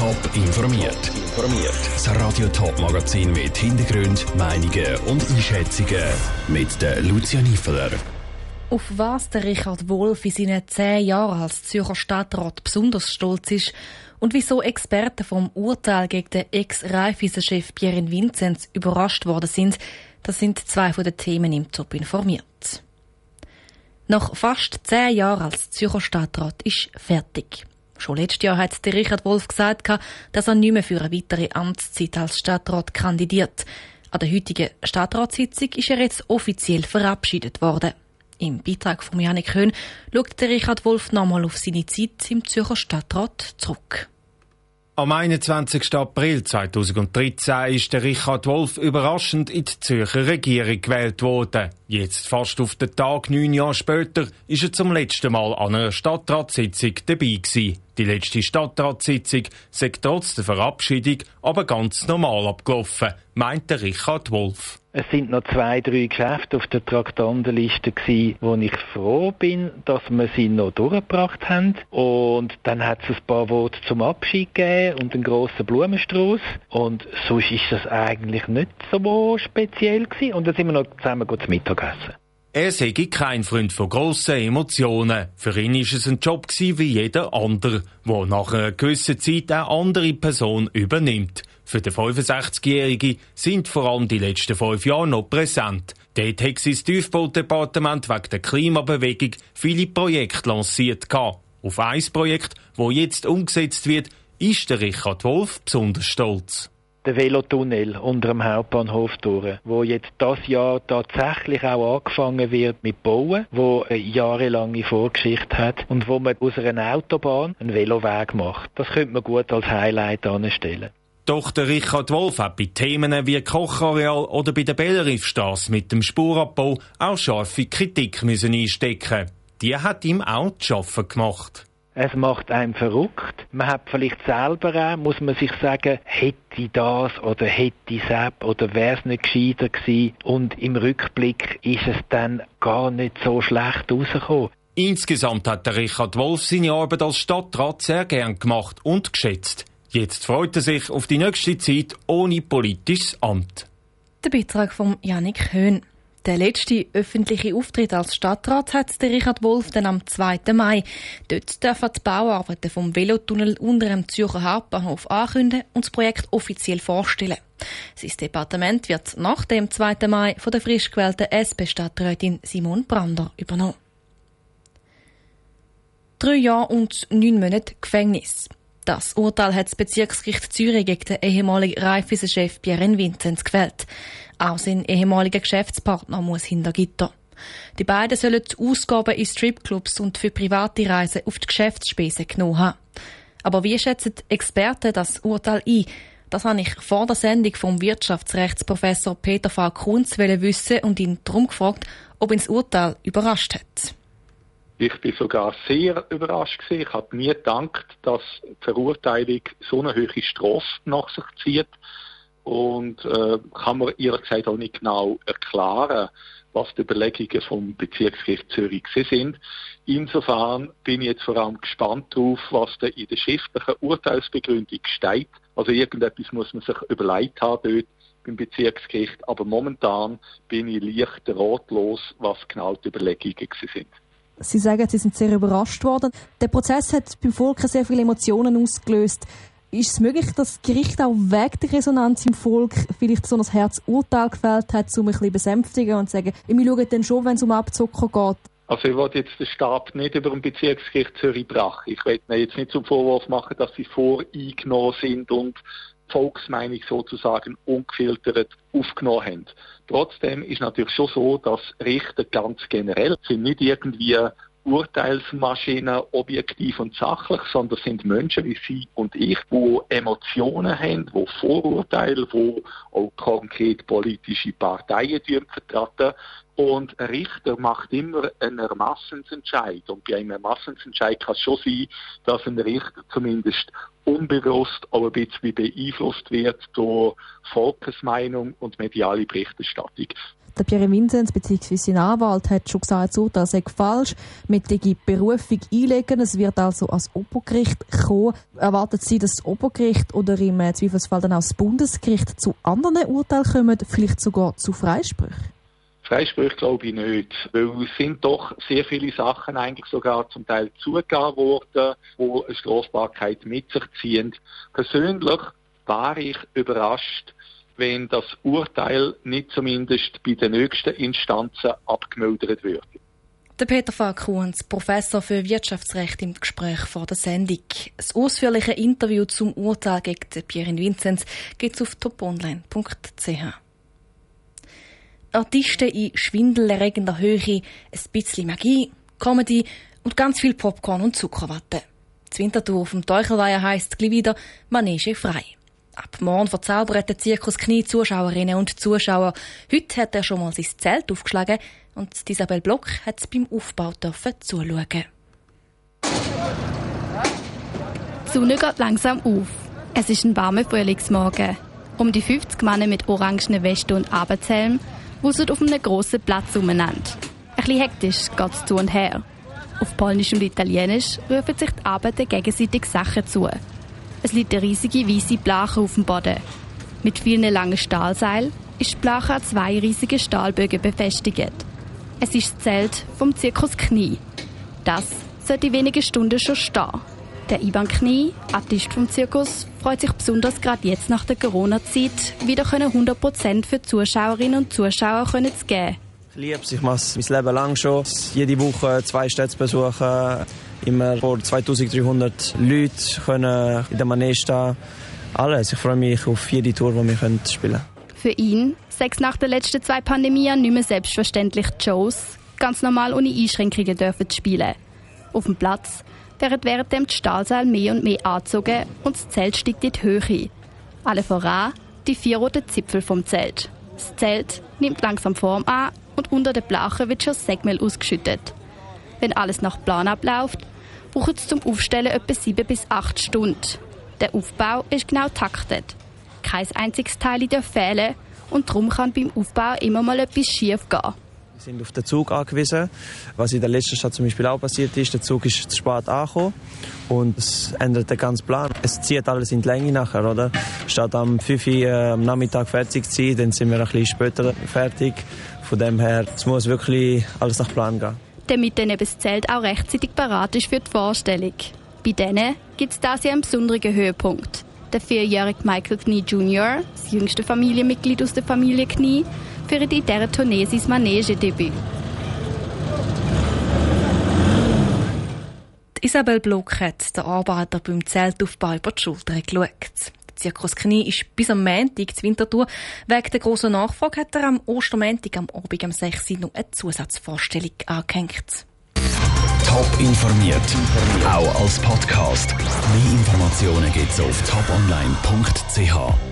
Top informiert. Informiert. Das Radio Top Magazin mit Hintergrund, Meinungen und Einschätzungen mit der Lucia Niefeler. Auf was der Richard Wolf in seinen zehn Jahren als Zürcher Stadtrat besonders stolz ist und wieso Experten vom Urteil gegen den Ex-Raiffeisen-Chef Pierre Vinzenz überrascht worden sind, das sind zwei von den Themen im Top informiert. Nach fast zehn Jahren als Zürcher Stadtrat ist fertig. Schon letztes Jahr hat der Richard Wolf gesagt, dass er nicht mehr für eine weitere Amtszeit als Stadtrat kandidiert. An der heutigen Stadtratssitzung ist er jetzt offiziell verabschiedet worden. Im Beitrag von Janik Höhn schaut der Richard Wolf nochmal auf seine Zeit im Zürcher Stadtrat zurück. Am 21. April 2013 ist Richard Wolf überraschend in die Zürcher Regierung gewählt worden. Jetzt, fast auf den Tag neun Jahre später, ist er zum letzten Mal an einer Stadtratssitzung dabei gewesen. Die letzte Stadtratssitzung sei trotz der Verabschiedung aber ganz normal abgelaufen, meint der Richard Wolf. Es sind noch zwei, drei Geschäfte auf der Traktandenliste gewesen, wo ich froh bin, dass wir sie noch durchgebracht haben. Und dann hat es ein paar Worte zum Abschied gegeben und einen grossen Blumenstrauß. Und sonst ist das eigentlich nicht so speziell gewesen. Und dann sind wir noch zusammen zu Mittag essen. Er sei kein Freund von grossen Emotionen. Für ihn ist es ein Job wie jeder andere, der nach einer gewissen Zeit eine andere Person übernimmt. Für den 65-Jährigen sind vor allem die letzten fünf Jahre noch präsent. Dort hat sein Tiefbaudepartement wegen der Klimabewegung viele Projekte lanciert. Auf ein Projekt, das jetzt umgesetzt wird, ist der Richard Wolf besonders stolz der Velotunnel unter dem Hauptbahnhof durch, wo jetzt das Jahr tatsächlich auch angefangen wird mit Bauen, wo eine jahrelange Vorgeschichte hat und wo man aus einer Autobahn einen Veloweg macht. Das könnte man gut als Highlight anstellen. Doch der Richard Wolf hat bei Themen wie Kochareal oder bei der Belleriffstrasse mit dem Spurabbau auch scharfe Kritik müssen einstecken. Die hat ihm auch zu schaffen gemacht. Es macht einem verrückt. Man hat vielleicht selber auch, muss man sich sagen, hätte das oder hätte das oder wäre es nicht gescheiter gewesen. Und im Rückblick ist es dann gar nicht so schlecht rausgekommen. Insgesamt hat der Richard Wolf seine Arbeit als Stadtrat sehr gern gemacht und geschätzt. Jetzt freut er sich auf die nächste Zeit ohne politisches Amt. Der Beitrag von Janik Höhn. Der letzte öffentliche Auftritt als Stadtrat hat der Richard Wolf dann am 2. Mai. Dort dürfen die Bauarbeiten vom Velotunnel unter dem Zürcher Hauptbahnhof ankündigen und das Projekt offiziell vorstellen. Sein Departement wird nach dem 2. Mai von der frisch gewählten SP-Stadträtin Simon Brander übernommen. Drei Jahre und neun Monate Gefängnis. Das Urteil hat das Bezirksgericht Zürich gegen den ehemaligen Raiffeisen-Chef Pierre Vinzenz gewählt. Auch sein ehemaliger Geschäftspartner muss hinter Gitter. Die beiden sollen die Ausgaben in Stripclubs und für private Reisen auf die Geschäftsspesen genommen haben. Aber wie schätzen Experten das Urteil ein? Das habe ich vor der Sendung vom Wirtschaftsrechtsprofessor Peter V. Kunz wissen und ihn darum gefragt, ob ihn das Urteil überrascht hat. Ich bin sogar sehr überrascht gewesen. Ich habe nie gedacht, dass die Verurteilung so eine hohe Strafe nach sich zieht und äh, kann man ehrlich gesagt auch nicht genau erklären, was die Überlegungen vom Bezirksgericht Zürich sind. Insofern bin ich jetzt vor allem gespannt darauf, was da in der schriftlichen Urteilsbegründung steht. Also irgendetwas muss man sich überlegt haben dort beim Bezirksgericht, aber momentan bin ich leicht ratlos, was genau die Überlegungen sind. Sie sagen, Sie sind sehr überrascht worden. Der Prozess hat beim Volk sehr viele Emotionen ausgelöst. Ist es möglich, dass das Gericht auch wegen der Resonanz im Volk vielleicht so ein Herzurteil gefällt hat, um ein bisschen besänftigen und zu sagen, wir schauen dann schon, wenn es um Abzocker geht? Also ich wollte jetzt den Stab nicht über dem Bezirksgericht Zürich-Brach. Ich will mir jetzt nicht zum Vorwurf machen, dass sie voreingenommen sind und Volksmeinung sozusagen ungefiltert aufgenommen haben. Trotzdem ist natürlich schon so, dass Richter ganz generell sind nicht irgendwie Urteilsmaschinen objektiv und sachlich, sondern sind Menschen wie Sie und ich, die Emotionen haben, die Vorurteile, die auch konkret politische Parteien vertreten. Und ein Richter macht immer einen Ermassensentscheid. Und bei einem Ermassensentscheid kann es schon sein, dass ein Richter zumindest unbewusst auch ein bisschen beeinflusst wird durch Volksmeinung und mediale Berichterstattung. Der Pierre Vinzenz bzw. sein Anwalt hat schon gesagt, das Urteil sei falsch. Mit der Berufung einlegen. Es wird also als Obergericht kommen. Erwartet Sie, dass das Obergericht oder im Zweifelsfall dann auch das Bundesgericht zu anderen Urteilen kommen, vielleicht sogar zu Freisprüchen? Freisprüche glaube ich nicht, weil es sind doch sehr viele Sachen eigentlich sogar zum Teil zugegeben worden, wo eine Strafbarkeit mit sich ziehen. Persönlich war ich überrascht, wenn das Urteil nicht zumindest bei den nächsten Instanzen abgemildert würde. Der Peter Falkuhns, Professor für Wirtschaftsrecht im Gespräch vor der Sendung. Das ausführliche Interview zum Urteil gegen Pierre Vinzenz gibt es auf toponline.ch. Artisten in schwindelerregender Höhe, ein bisschen Magie, Comedy und ganz viel Popcorn und Zuckerwatte. Das Wintertour vom Teuchelweiher heisst gleich wieder Manege frei. Ab morgen verzaubert der Zirkus Knie Zuschauerinnen und Zuschauer. Heute hat er schon mal sein Zelt aufgeschlagen und Isabel Block hat es beim Aufbau zuschauen. Die Sonne geht langsam auf. Es ist ein warmer Frühlingsmorgen. Um die 50 Männer mit orangenen Westen und Abendshelm wuselt auf einem grossen Platz umeinander. Ein bisschen hektisch geht es zu und her. Auf Polnisch und Italienisch rufen sich die Arbeiter gegenseitig Sachen zu. Es liegt eine riesige weiße Blache auf dem Boden. Mit vielen langen Stahlseilen ist die Blache an zwei riesigen Stahlbögen befestigt. Es ist das Zelt vom Zirkus Knie. Das sollte in wenigen Stunden schon stehen. Der Ivan Knie, Artist vom Zirkus, freut sich besonders gerade jetzt nach der Corona-Zeit, wieder 100% für Zuschauerinnen und Zuschauer zu geben. Ich liebe es, ich mache es mein Leben lang schon. Jede Woche zwei Städte besuchen, immer vor 2300 Leuten können in der Manege stehen. Alles. Ich freue mich auf jede Tour, die wir spielen können. Für ihn sechs nach den letzten zwei Pandemien nicht mehr selbstverständlich Shows, ganz normal ohne Einschränkungen dürfen spielen. Auf dem Platz werden währenddem die Stahlseile mehr und mehr angezogen und das Zelt steigt in die Höhe. Alle voran die vier roten Zipfel vom Zelt. Das Zelt nimmt langsam Form an und unter der Blache wird schon Segmehl ausgeschüttet. Wenn alles nach Plan abläuft, braucht es zum Aufstellen etwa sieben bis acht Stunden. Der Aufbau ist genau taktet. Kein einziges Teil darf fehlen und darum kann beim Aufbau immer mal etwas schief gehen. Wir sind auf den Zug angewiesen. Was in der letzten Stadt zum Beispiel auch passiert ist, der Zug ist zu spät angekommen und es ändert den ganzen Plan. Es zieht alles in die Länge nachher, oder? Statt am 5 Uhr am Nachmittag fertig zu sein, dann sind wir ein bisschen später fertig. Von dem her, es muss wirklich alles nach Plan gehen. Damit dann eben das Zelt auch rechtzeitig parat ist für die Vorstellung. Bei denen gibt es das ja einen besonderen Höhepunkt. Der vierjährige Michael Knie Jr., das jüngste Familienmitglied aus der Familie Knie, feiert in dieser Tournee sein Manegedebüt. Isabel Block hat den Arbeiter beim Zeltaufbau über die Schulter geschaut. Zirkus Knie ist bis am Montag zur Wintertour. Wegen der grossen Nachfrage hat er am Ostermontag am Abend um 6 Uhr noch eine Zusatzvorstellung angehängt. Top informiert, auch als Podcast. Mehr Informationen gibt's auf toponline.ch.